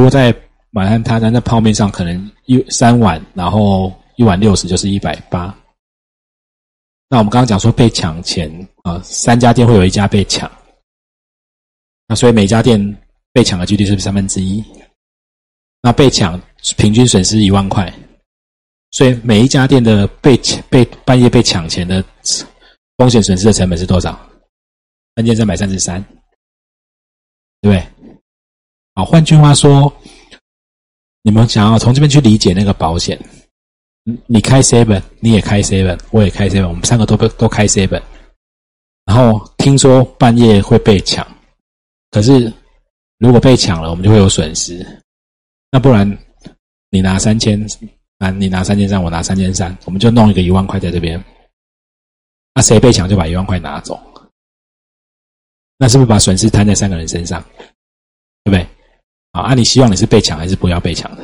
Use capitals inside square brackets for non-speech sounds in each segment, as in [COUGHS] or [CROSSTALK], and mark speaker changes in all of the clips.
Speaker 1: 如果在满汉他在那泡面上可能一三碗，然后一碗六十就是一百八。那我们刚刚讲说被抢钱啊，三家店会有一家被抢，那所以每家店被抢的几率是不是三分之一？那被抢平均损失一万块，所以每一家店的被抢被半夜被抢钱的风险损失的成本是多少？三千三百三十三，对不对？好，换句话说，你们想要从这边去理解那个保险。你开 seven，你也开 seven，我也开 seven，我们三个都都开 seven。然后听说半夜会被抢，可是如果被抢了，我们就会有损失。那不然你拿三千，啊，你拿三千三，我拿三千三，我们就弄一个一万块在这边。那谁被抢就把一万块拿走，那是不是把损失摊在三个人身上？对不对？啊，那你希望你是被抢还是不要被抢的？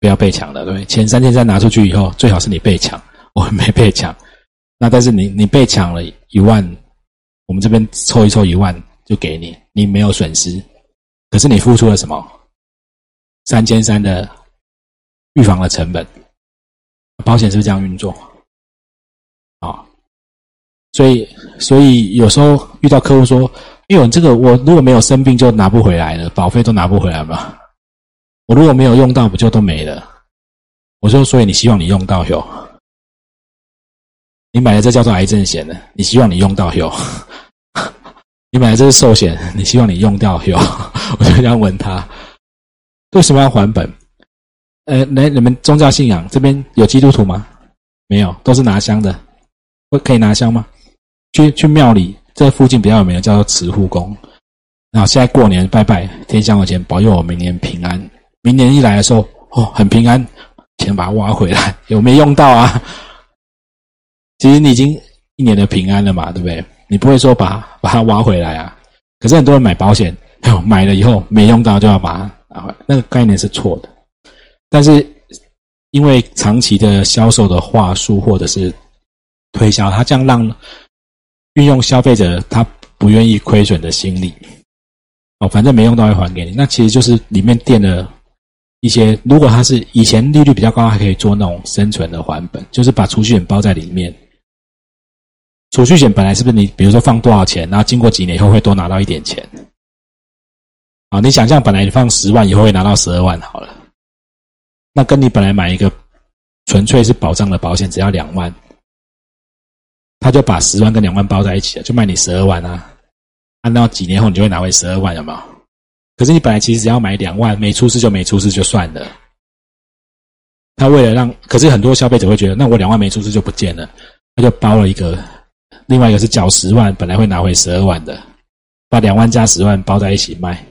Speaker 1: 不要被抢的，对前？三千三拿出去以后，最好是你被抢，我没被抢。那但是你你被抢了一万，我们这边凑一凑一万就给你，你没有损失。可是你付出了什么？三千三的预防的成本，保险是不是这样运作？啊，所以所以有时候遇到客户说：“哎呦，这个我如果没有生病就拿不回来了，保费都拿不回来嘛。”我如果没有用到，不就都没了？我说，所以你希望你用到有，你买的这叫做癌症险的，你希望你用到有，[LAUGHS] 你买的这是寿险，你希望你用掉有，[LAUGHS] 我就这样问他，为什么要还本？呃，来，你们宗教信仰这边有基督徒吗？没有，都是拿香的，会可以拿香吗？去去庙里，这附近比较有名的叫做慈护宫，然后现在过年拜拜，天香的钱保佑我明年平安。明年一来的时候，哦，很平安，钱把它挖回来，[LAUGHS] 有没用到啊？其实你已经一年的平安了嘛，对不对？你不会说把把它挖回来啊？可是很多人买保险，买了以后没用到就要把它拿回来，那个概念是错的。但是因为长期的销售的话术或者是推销，他这样让运用消费者他不愿意亏损的心理，哦，反正没用到会还给你，那其实就是里面垫了。一些，如果他是以前利率比较高，还可以做那种生存的还本，就是把储蓄险包在里面。储蓄险本来是不是你，比如说放多少钱，然后经过几年以后会多拿到一点钱？啊，你想象本来你放十万以后会拿到十二万好了，那跟你本来买一个纯粹是保障的保险只要两万，他就把十万跟两万包在一起了，就卖你十二万啊。按照几年后你就会拿回十二万，有没有？可是你本来其实只要买两万，没出事就没出事就算了。他为了让，可是很多消费者会觉得，那我两万没出事就不见了，他就包了一个，另外一个是缴十万，本来会拿回十二万的，把两万加十万包在一起卖，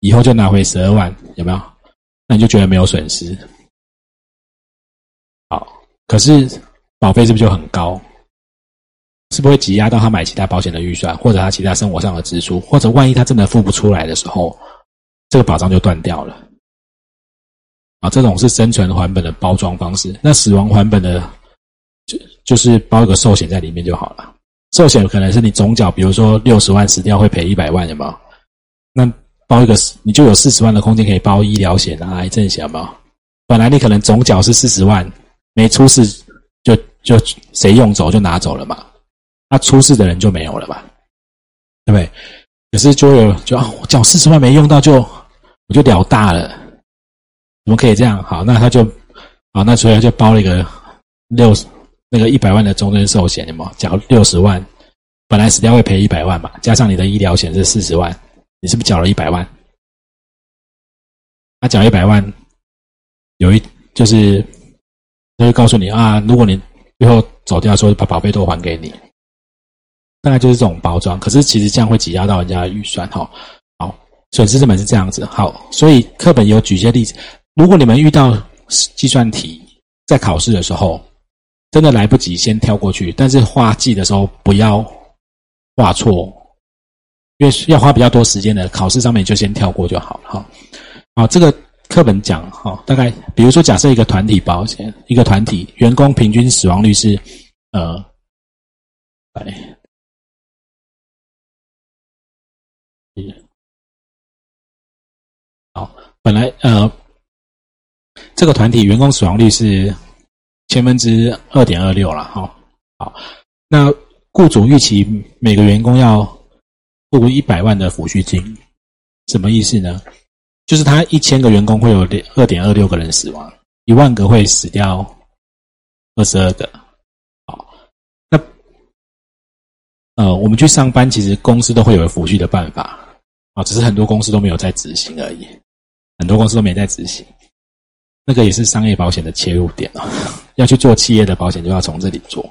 Speaker 1: 以后就拿回十二万，有没有？那你就觉得没有损失。好，可是保费是不是就很高？是不会挤压到他买其他保险的预算，或者他其他生活上的支出，或者万一他真的付不出来的时候，这个保障就断掉了。啊，这种是生存还本的包装方式。那死亡还本的，就就是包一个寿险在里面就好了。寿险可能是你总缴，比如说六十万死掉会赔一百万，有没有？那包一个，你就有四十万的空间可以包医疗险啊、癌症险，有没有？本来你可能总缴是四十万，没出事就就谁用走就拿走了嘛。那出事的人就没有了吧？对不对？可是就有就啊，我缴四十万没用到，就我就了大了。我们可以这样？好，那他就啊，那所以他就包了一个六那个一百万的终身寿险，有没缴六十万？本来死掉会赔一百万嘛，加上你的医疗险是四十万，你是不是缴了一百万？他缴一百万，有一就是他会告诉你啊，如果你最后走掉，说把保费都还给你。大概就是这种包装，可是其实这样会挤压到人家的预算，哈。好，损失成本是这样子。好，所以课本有举一些例子。如果你们遇到计算题在考试的时候，真的来不及，先跳过去。但是画记的时候不要画错，因为要花比较多时间的考试上面就先跳过就好了，哈。好，这个课本讲，哈，大概比如说假设一个团体保险，一个团体员工平均死亡率是，呃，哎。好，本来呃，这个团体员工死亡率是千分之二点二六了，哈，好，那雇主预期每个员工要付一百万的抚恤金，什么意思呢？就是他一千个员工会有二点二六个人死亡，一万个会死掉二十二个。好，那呃，我们去上班，其实公司都会有抚恤的办法啊，只是很多公司都没有在执行而已。很多公司都没在执行，那个也是商业保险的切入点啊。要去做企业的保险，就要从这里做。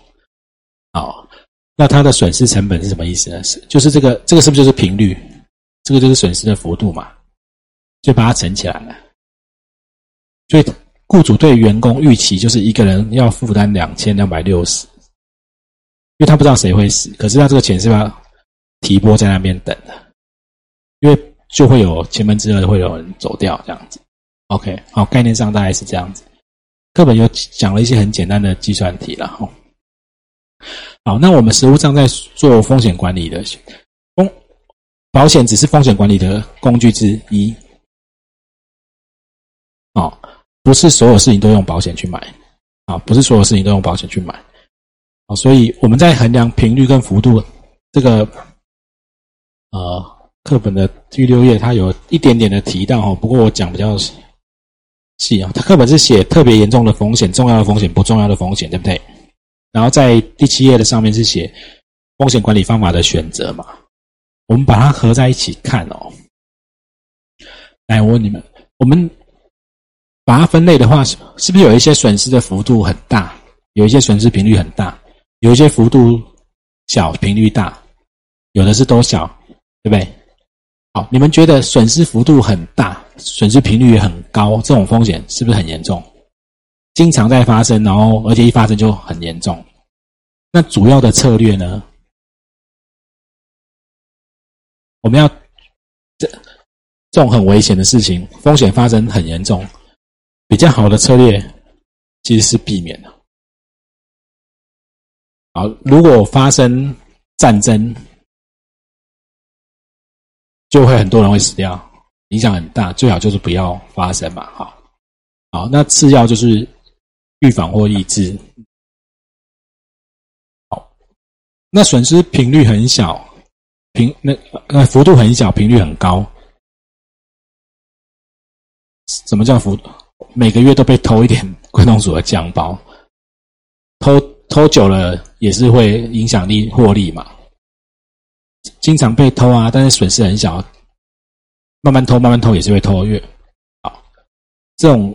Speaker 1: 好，那它的损失成本是什么意思呢？是就是这个这个是不是就是频率？这个就是损失的幅度嘛？就把它乘起来了，所以雇主对员工预期就是一个人要负担两千两百六十，因为他不知道谁会死，可是他这个钱是要提拨在那边等的，因为就会有千分之二会有人走掉这样子。OK，好，概念上大概是这样子。课本有讲了一些很简单的计算题了哈。好，那我们实务上在做风险管理的风保险只是风险管理的工具之一。哦，不是所有事情都用保险去买，啊，不是所有事情都用保险去买，啊，所以我们在衡量频率跟幅度，这个，呃，课本的第六页它有一点点的提到哈，不过我讲比较细啊，它课本是写特别严重的风险、重要的风险、不重要的风险，对不对？然后在第七页的上面是写风险管理方法的选择嘛，我们把它合在一起看哦。来，我问你们，我们。把它分类的话，是是不是有一些损失的幅度很大，有一些损失频率很大，有一些幅度小，频率大，有的是都小，对不对？好，你们觉得损失幅度很大，损失频率也很高，这种风险是不是很严重？经常在发生，然后而且一发生就很严重。那主要的策略呢？我们要这这种很危险的事情，风险发生很严重。比较好的策略其实是避免的。好，如果发生战争，就会很多人会死掉，影响很大。最好就是不要发生嘛。好，好，那次要就是预防或抑制。好，那损失频率很小，频那那幅度很小，频率很高。什么叫幅？每个月都被偷一点关东煮的酱包，偷偷久了也是会影响力获利嘛。经常被偷啊，但是损失很小，慢慢偷慢慢偷也是会偷越好，这种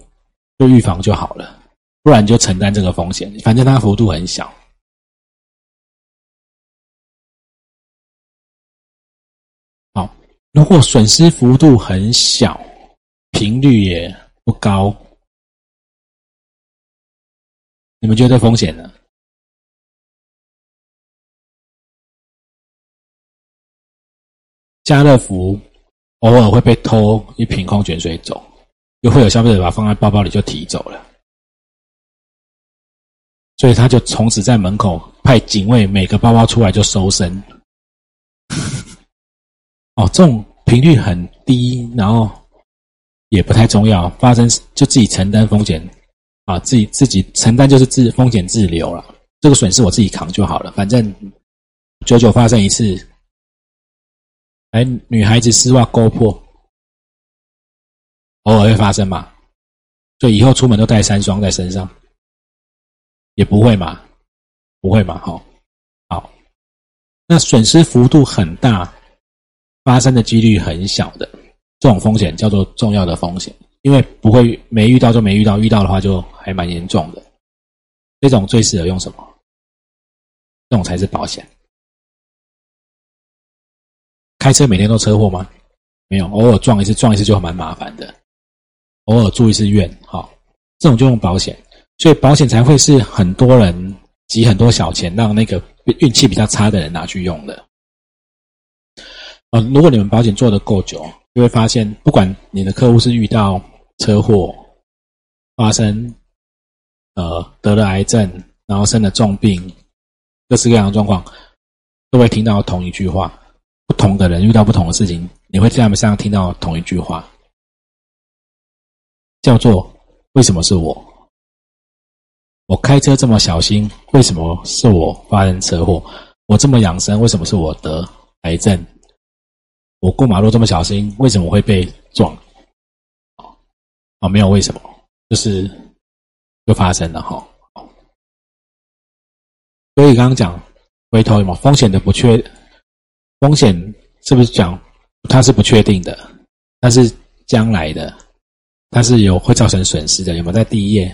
Speaker 1: 就预防就好了，不然就承担这个风险，反正它幅度很小。好，如果损失幅度很小，频率也。不高，你们觉得风险呢？家乐福偶尔会被偷一瓶矿泉水走，又会有消费者把它放在包包里就提走了，所以他就从此在门口派警卫，每个包包出来就搜身。[LAUGHS] 哦，这种频率很低，然后。也不太重要，发生就自己承担风险，啊，自己自己承担就是自风险自留了，这个损失我自己扛就好了，反正久久发生一次，哎，女孩子丝袜勾破，偶尔会发生嘛，所以以后出门都带三双在身上，也不会嘛，不会嘛，好，好，那损失幅度很大，发生的几率很小的。这种风险叫做重要的风险，因为不会没遇到就没遇到，遇到的话就还蛮严重的。这种最适合用什么？这种才是保险。开车每天都车祸吗？没有，偶尔撞一次，撞一次就蛮麻烦的。偶尔住一次院，好，这种就用保险，所以保险才会是很多人集很多小钱，让那个运气比较差的人拿去用的。呃，如果你们保险做的够久。就会发现，不管你的客户是遇到车祸、发生呃得了癌症，然后生了重病，各式各样的状况，都会听到同一句话。不同的人遇到不同的事情，你会在他们身上听到同一句话。叫做为什么是我？我开车这么小心，为什么是我发生车祸？我这么养生，为什么是我得癌症？我过马路这么小心，为什么会被撞？啊，没有为什么，就是就发生了哈。所以刚刚讲回头嘛，风险的不确，风险是不是讲它是不确定的？它是将来的，它是有会造成损失的。有没有在第一页？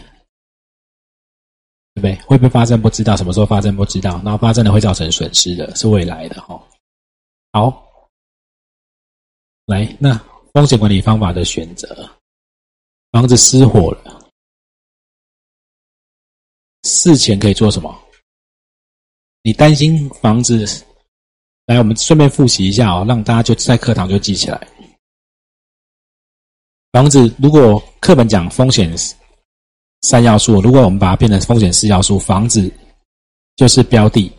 Speaker 1: 对不对？会不会发生？不知道什么时候发生，不知道。然后发生了会造成损失的，是未来的哈。好，来，那风险管理方法的选择。房子失火了，事前可以做什么？你担心房子？来，我们顺便复习一下哦，让大家就在课堂就记起来。房子如果课本讲风险三要素，如果我们把它变成风险四要素，房子就是标的，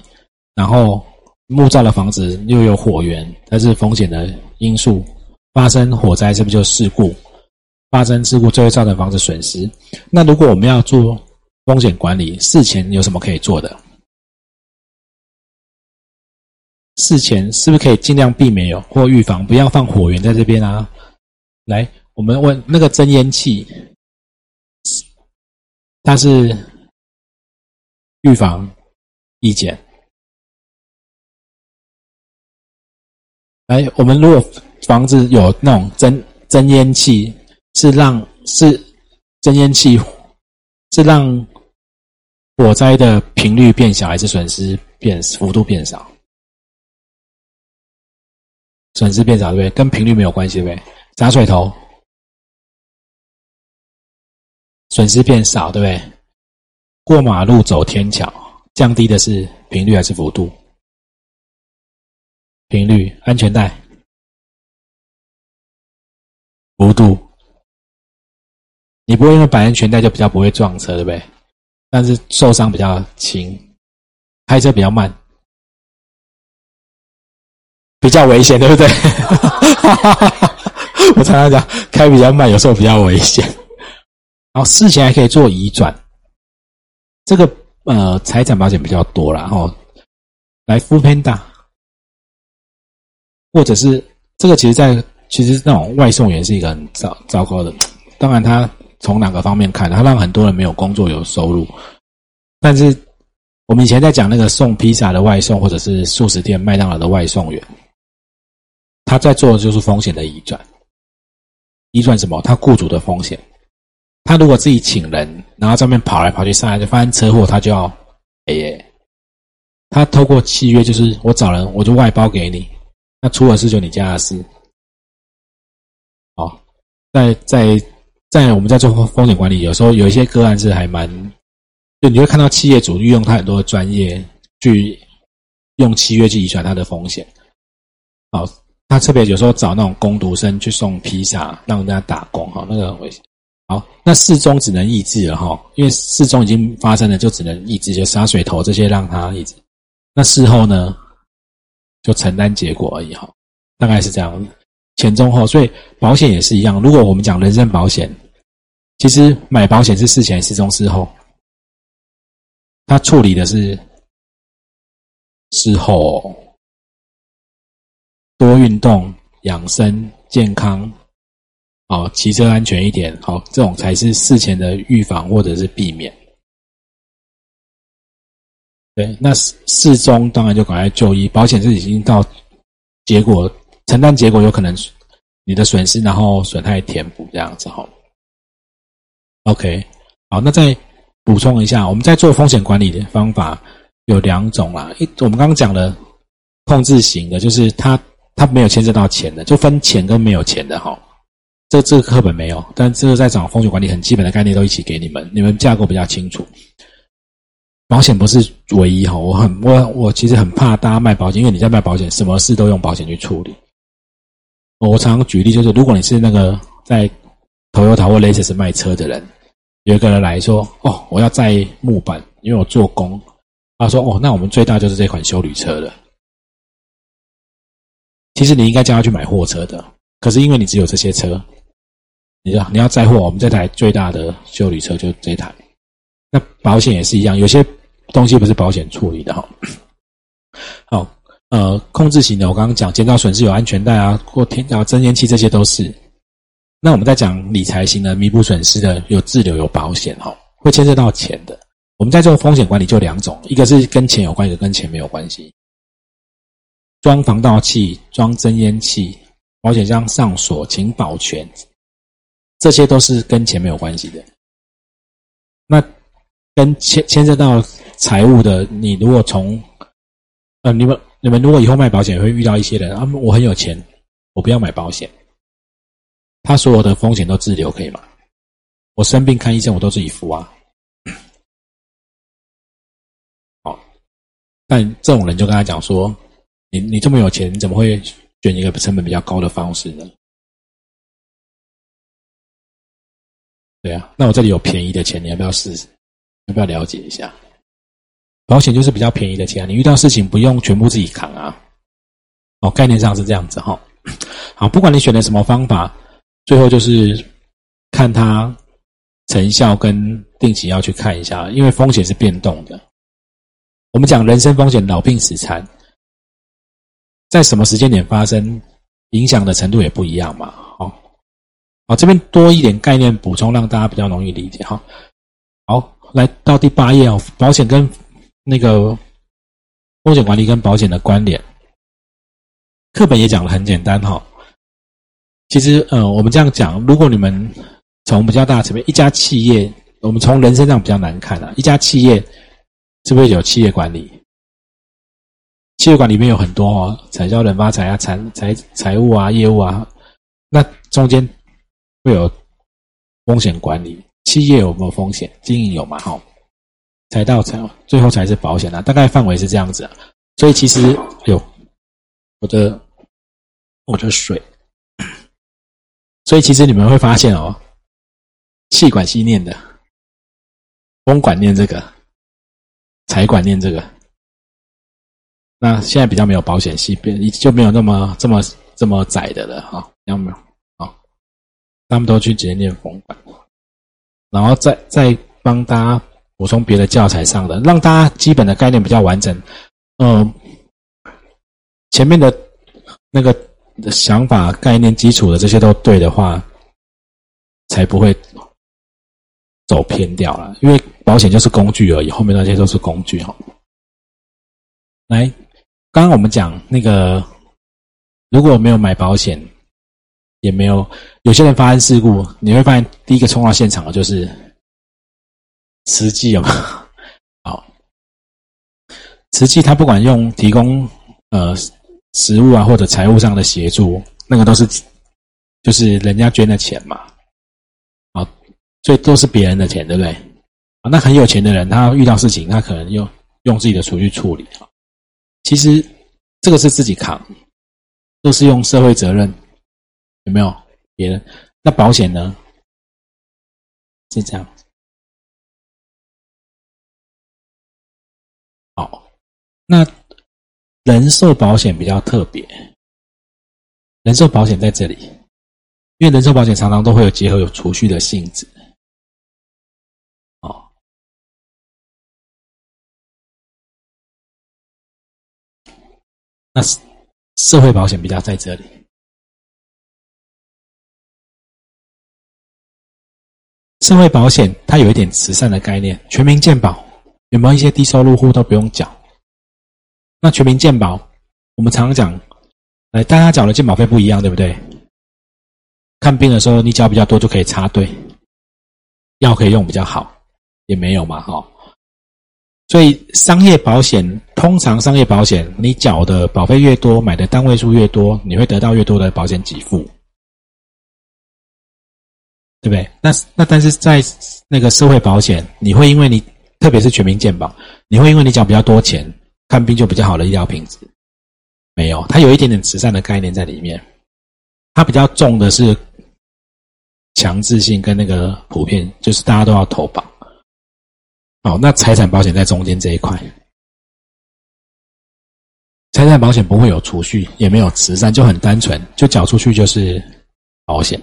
Speaker 1: 然后木造的房子又有火源，它是风险的因素，发生火灾是不是就事故？发生事故就会造成房子损失。那如果我们要做风险管理，事前有什么可以做的？事前是不是可以尽量避免有或预防，不要放火源在这边啊？来，我们问那个增烟器，它是预防意见。来，我们如果房子有那种增增烟器。是让是增烟器，是让火灾的频率变小，还是损失变幅度变少？损失变少，对不对？跟频率没有关系，对不对？砸水头，损失变少，对不对？过马路走天桥，降低的是频率还是幅度？频率，安全带，幅度。你不会因为绑安全带就比较不会撞车，对不对？但是受伤比较轻，开车比较慢，比较危险，[LAUGHS] 对不对？[LAUGHS] 我常常讲，开比较慢，有时候比较危险。然后事前还可以做移转，这个呃财产保险比较多了哦。来富 Panda，或者是这个，其实，在其实那种外送员是一个很糟糟糕的，当然他。从哪个方面看，他让很多人没有工作有收入。但是我们以前在讲那个送披萨的外送，或者是素食店麦当劳的外送员，他在做的就是风险的移转。移转什么？他雇主的风险。他如果自己请人，然后这边跑来跑去，上来就发生车祸，他就要赔。他透过契约，就是我找人，我就外包给你，那出了事就你家的事。好，在在。在我们在做风险管理，有时候有一些个案是还蛮，就你会看到企业主运用他很多的专业去用契约去移转他的风险。好，他特别有时候找那种工读生去送披萨，让人家打工，哈，那个危险。好，那事中只能抑制了，哈，因为事中已经发生了，就只能抑制，就洒水头这些让他抑制。那事后呢，就承担结果而已，哈，大概是这样。前中后，所以保险也是一样。如果我们讲人身保险，其实买保险是事前、事中、事后，他处理的是事后多运动、养生、健康，哦，骑车安全一点，好，这种才是事前的预防或者是避免。对，那事中当然就赶快就医，保险是已经到结果。承担结果有可能你的损失，然后损害填补这样子哈。OK，好，那再补充一下，我们在做风险管理的方法有两种啦。一，我们刚刚讲的控制型的，就是它它没有牵涉到钱的，就分钱跟没有钱的哈。这这个课本没有，但这个在讲风险管理很基本的概念都一起给你们，你们架构比较清楚。保险不是唯一哈，我很我我其实很怕大家卖保险，因为你在卖保险，什么事都用保险去处理。我常常举例，就是如果你是那个在 Toyota 或 Lexus 卖车的人，有一个人来说：“哦，我要载木板，因为我做工。”他说：“哦，那我们最大就是这款修旅车了。”其实你应该叫他去买货车的，可是因为你只有这些车，你要你要载货，我们这台最大的修理车就这台。那保险也是一样，有些东西不是保险处理的哈。[COUGHS] 好，呃，控制型的我刚刚讲减少损失有安全带啊，或添加增烟器这些都是。那我们在讲理财型的弥补损失的有自留有保险哈，会牵涉到钱的。我们在做风险管理就两种，一个是跟钱有关，一个跟钱没有关系。装防盗器、装增烟器、保险箱上锁、请保全，这些都是跟钱没有关系的。那跟牵牵涉到财务的，你如果从呃，你们你们如果以后卖保险会遇到一些人啊，我很有钱，我不要买保险，他所有的风险都自留可以吗？我生病看医生我都自己付啊。好但这种人就跟他讲说：“你你这么有钱，你怎么会选一个成本比较高的方式呢？”对啊，那我这里有便宜的钱，你要不要试试？要不要了解一下？保险就是比较便宜的钱，你遇到事情不用全部自己扛啊。哦，概念上是这样子哈。好，不管你选的什么方法，最后就是看它成效跟定期要去看一下，因为风险是变动的。我们讲人身风险，老病死残，在什么时间点发生，影响的程度也不一样嘛。好，好，这边多一点概念补充，让大家比较容易理解哈。好，来到第八页哦，保险跟那个风险管理跟保险的关联，课本也讲的很简单哈。其实，呃，我们这样讲，如果你们从比较大层面，一家企业，我们从人身上比较难看啊，一家企业。是不是有企业管理？企业管里面有很多哦，产销人发财啊，财财财务啊，业务啊，那中间会有风险管理。企业有没有风险？经营有嘛？哈，财到财，最后才是保险啊。大概范围是这样子。所以其实，哎，我的我的水。所以其实你们会发现哦，气管系念的，风管念这个。财管念这个，那现在比较没有保险系，变就没有那么这么这么窄的了哈，有没有？啊，他们都去直接念风管，然后再再帮大家补充别的教材上的，让大家基本的概念比较完整。嗯，前面的那个想法、概念、基础的这些都对的话，才不会。走偏掉了，因为保险就是工具而已，后面那些都是工具哈。来，刚刚我们讲那个，如果没有买保险，也没有有些人发生事故，你会发现第一个冲到现场的就是慈济嘛。[LAUGHS] 好，慈济他不管用提供呃食物啊或者财务上的协助，那个都是就是人家捐的钱嘛。所以都是别人的钱，对不对？那很有钱的人，他遇到事情，他可能用用自己的储蓄处理啊。其实这个是自己扛，都是用社会责任，有没有？别人那保险呢？是这样。好，那人寿保险比较特别，人寿保险在这里，因为人寿保险常常都会有结合有储蓄的性质。那社会保险比较在这里，社会保险它有一点慈善的概念，全民健保有没有一些低收入户都不用缴？那全民健保，我们常常讲，哎，大家缴的健保费不一样，对不对？看病的时候你缴比较多就可以插队，药可以用比较好，也没有嘛，哈。所以商业保险通常商业保险，你缴的保费越多，买的单位数越多，你会得到越多的保险给付，对不对？那那但是在那个社会保险，你会因为你特别是全民健保，你会因为你缴比较多钱，看病就比较好的医疗品质，没有，它有一点点慈善的概念在里面，它比较重的是强制性跟那个普遍，就是大家都要投保。哦，那财产保险在中间这一块，财产保险不会有储蓄，也没有慈善，就很单纯，就缴出去就是保险。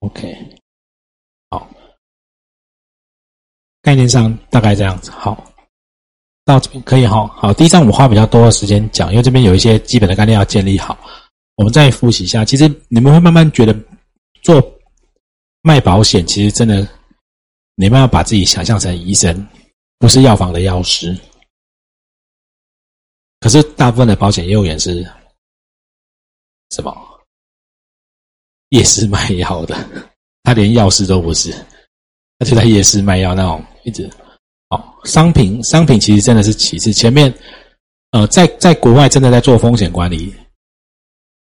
Speaker 1: OK，好，概念上大概这样子。好，到这边可以哈。好，第一章我花比较多的时间讲，因为这边有一些基本的概念要建立好。我们再复习一下，其实你们会慢慢觉得做卖保险，其实真的你们要把自己想象成医生，不是药房的药师。可是大部分的保险业务员是什么？夜市卖药的，他连药师都不是，他就在夜市卖药那种，一直哦，商品商品其实真的是其次，前面呃，在在国外真的在做风险管理，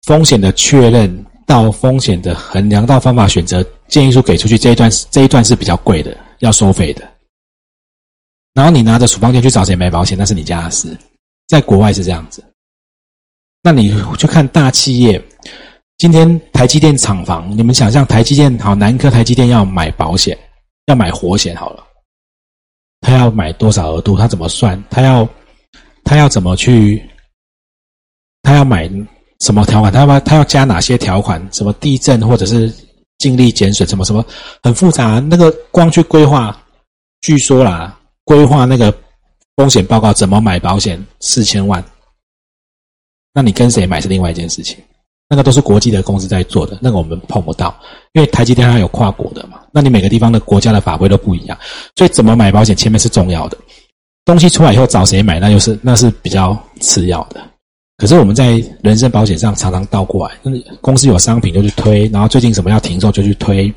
Speaker 1: 风险的确认到风险的衡量到方法选择建议书给出去这一段这一段是比较贵的，要收费的。然后你拿着处方笺去找谁买保险，那是你家的事。在国外是这样子，那你就看大企业。今天台积电厂房，你们想象台积电好，南科台积电要买保险，要买活险好了，他要买多少额度？他怎么算？他要他要怎么去？他要买什么条款？他要他要加哪些条款？什么地震或者是净力减损？什么什么很复杂？那个光去规划，据说啦，规划那个。风险报告怎么买保险？四千万，那你跟谁买是另外一件事情。那个都是国际的公司在做的，那个我们碰不到，因为台积电它有跨国的嘛。那你每个地方的国家的法规都不一样，所以怎么买保险前面是重要的。东西出来以后找谁买，那就是那是比较次要的。可是我们在人身保险上常常倒过来，公司有商品就去推，然后最近什么要停售就去推。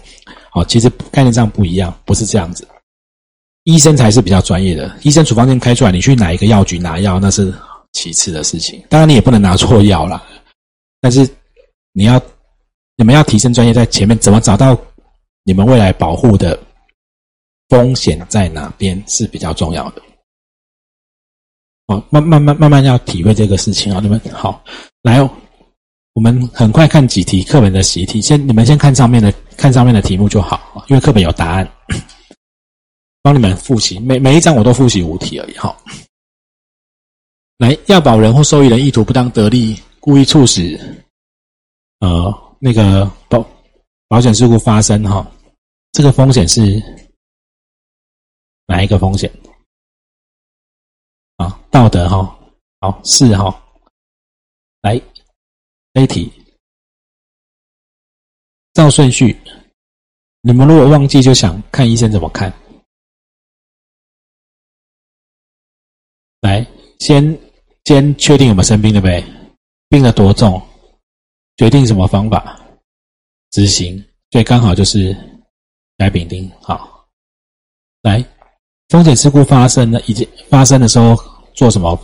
Speaker 1: 好，其实概念上不一样，不是这样子。医生才是比较专业的，医生处方笺开出来，你去哪一个药局拿药那是其次的事情。当然你也不能拿错药啦，但是你要你们要提升专业，在前面怎么找到你们未来保护的风险在哪边是比较重要的。哦，慢慢慢慢慢要体会这个事情啊！你们好，来哦，我们很快看几题课本的习题，先你们先看上面的看上面的题目就好，因为课本有答案。[COUGHS] 帮你们复习，每每一章我都复习五题而已。哈。来，要保人或受益人意图不当得利，故意促使呃那个保保险事故发生哈，这个风险是哪一个风险？啊，道德哈，好是哈。来，A 题，照顺序，你们如果忘记，就想看医生怎么看。来，先先确定有没有生病，了呗？病了多重？决定什么方法执行？所以刚好就是来丙丁。好，来，风险事故发生了，已经发生的时候做什么？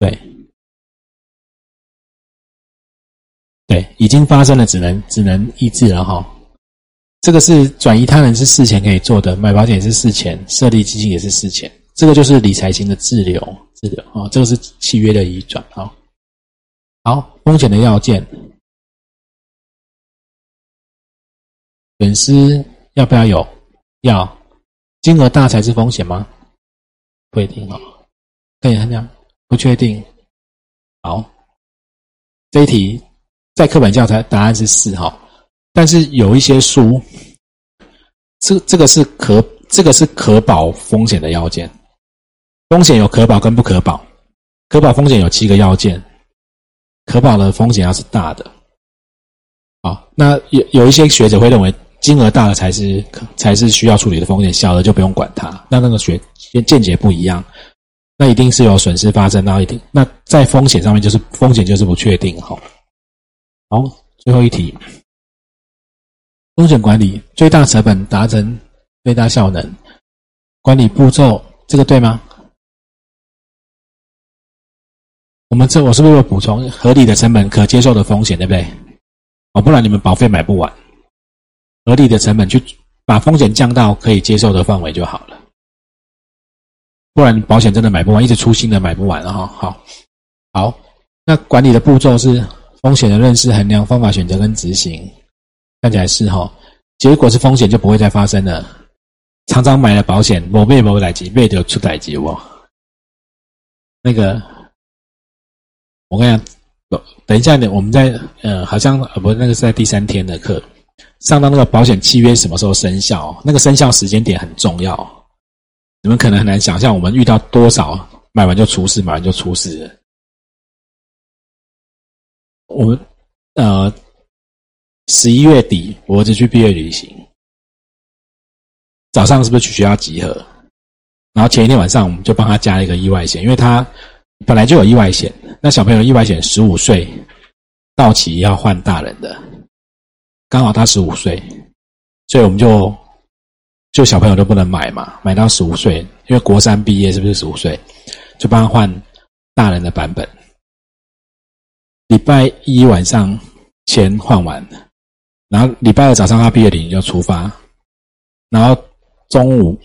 Speaker 1: 对，对，已经发生了，只能只能医治了哈。这个是转移他人是事前可以做的，买保险是事前，设立基金也是事前，这个就是理财型的自留，自留啊，这个是契约的移转啊。好，风险的要件，损失要不要有？要，金额大才是风险吗？不一定哦，可以这样，不确定。好，这一题在课本教材答案是四号。但是有一些书，这这个是可这个是可保风险的要件，风险有可保跟不可保，可保风险有七个要件，可保的风险要是大的，好，那有有一些学者会认为金额大的才是才是需要处理的风险，小的就不用管它，那那个学见解不一样，那一定是有损失发生，那一定那在风险上面就是风险就是不确定哈，好，最后一题。风险管理最大成本达成最大效能，管理步骤这个对吗？我们这我是不是有补充合理的成本可接受的风险，对不对？哦，不然你们保费买不完。合理的成本去把风险降到可以接受的范围就好了，不然保险真的买不完，一直出新的买不完了哈。好，好，那管理的步骤是风险的认识、衡量、方法选择跟执行。看起来是哈，结果是风险就不会再发生了。常常买了保险，某被某来及，被就出歹疾哦。那个，我跟你讲，等一下呢，我们在呃，好像呃，不，那个是在第三天的课，上到那个保险契约什么时候生效，那个生效时间点很重要。你们可能很难想象，我们遇到多少买完就出事，买完就出事。我们呃十一月底，我儿子去毕业旅行，早上是不是去学校集合？然后前一天晚上，我们就帮他加了一个意外险，因为他本来就有意外险。那小朋友意外险十五岁到期要换大人的，刚好他十五岁，所以我们就。就小朋友都不能买嘛，买到十五岁，因为国三毕业是不是十五岁？就帮他换大人的版本。礼拜一晚上钱换完，然后礼拜二早上他毕业典礼就出发，然后中午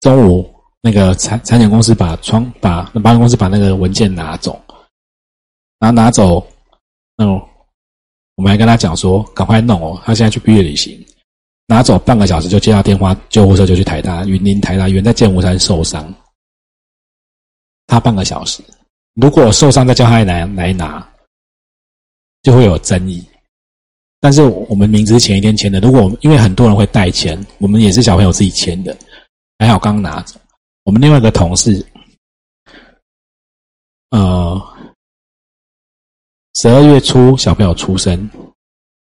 Speaker 1: 中午那个产产险公司把窗把保险公司把那个文件拿走，然后拿走，那我们还跟他讲说赶快弄哦，他现在去毕业旅行。拿走半个小时就接到电话，救护车就去台大云林台大医院，在剑湖山受伤。他半个小时，如果受伤再叫他来来拿，就会有争议。但是我们明知前一天签的，如果因为很多人会带钱，我们也是小朋友自己签的，还好刚拿走。我们另外一个同事，呃，十二月初小朋友出生，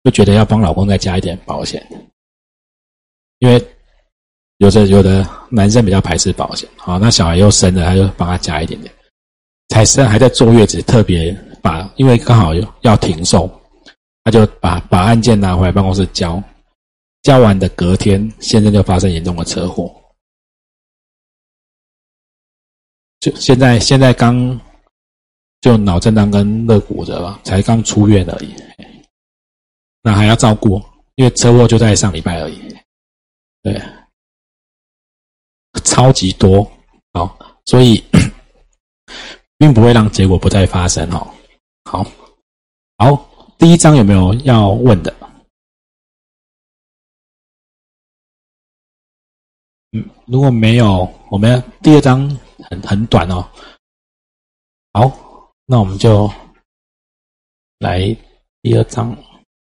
Speaker 1: 就觉得要帮老公再加一点保险。因为有的有的男生比较排斥保险，好，那小孩又生了，他就帮他加一点点。才生还在坐月子，特别把，因为刚好要停售，他就把把案件拿回来办公室交，交完的隔天，先生就发生严重的车祸，就现在现在刚就脑震荡跟肋骨折了，才刚出院而已，那还要照顾，因为车祸就在上礼拜而已。对，超级多，好，所以 [COUGHS] 并不会让结果不再发生哦。好，好，第一章有没有要问的？嗯，如果没有，我们第二章很很短哦。好，那我们就来第二章。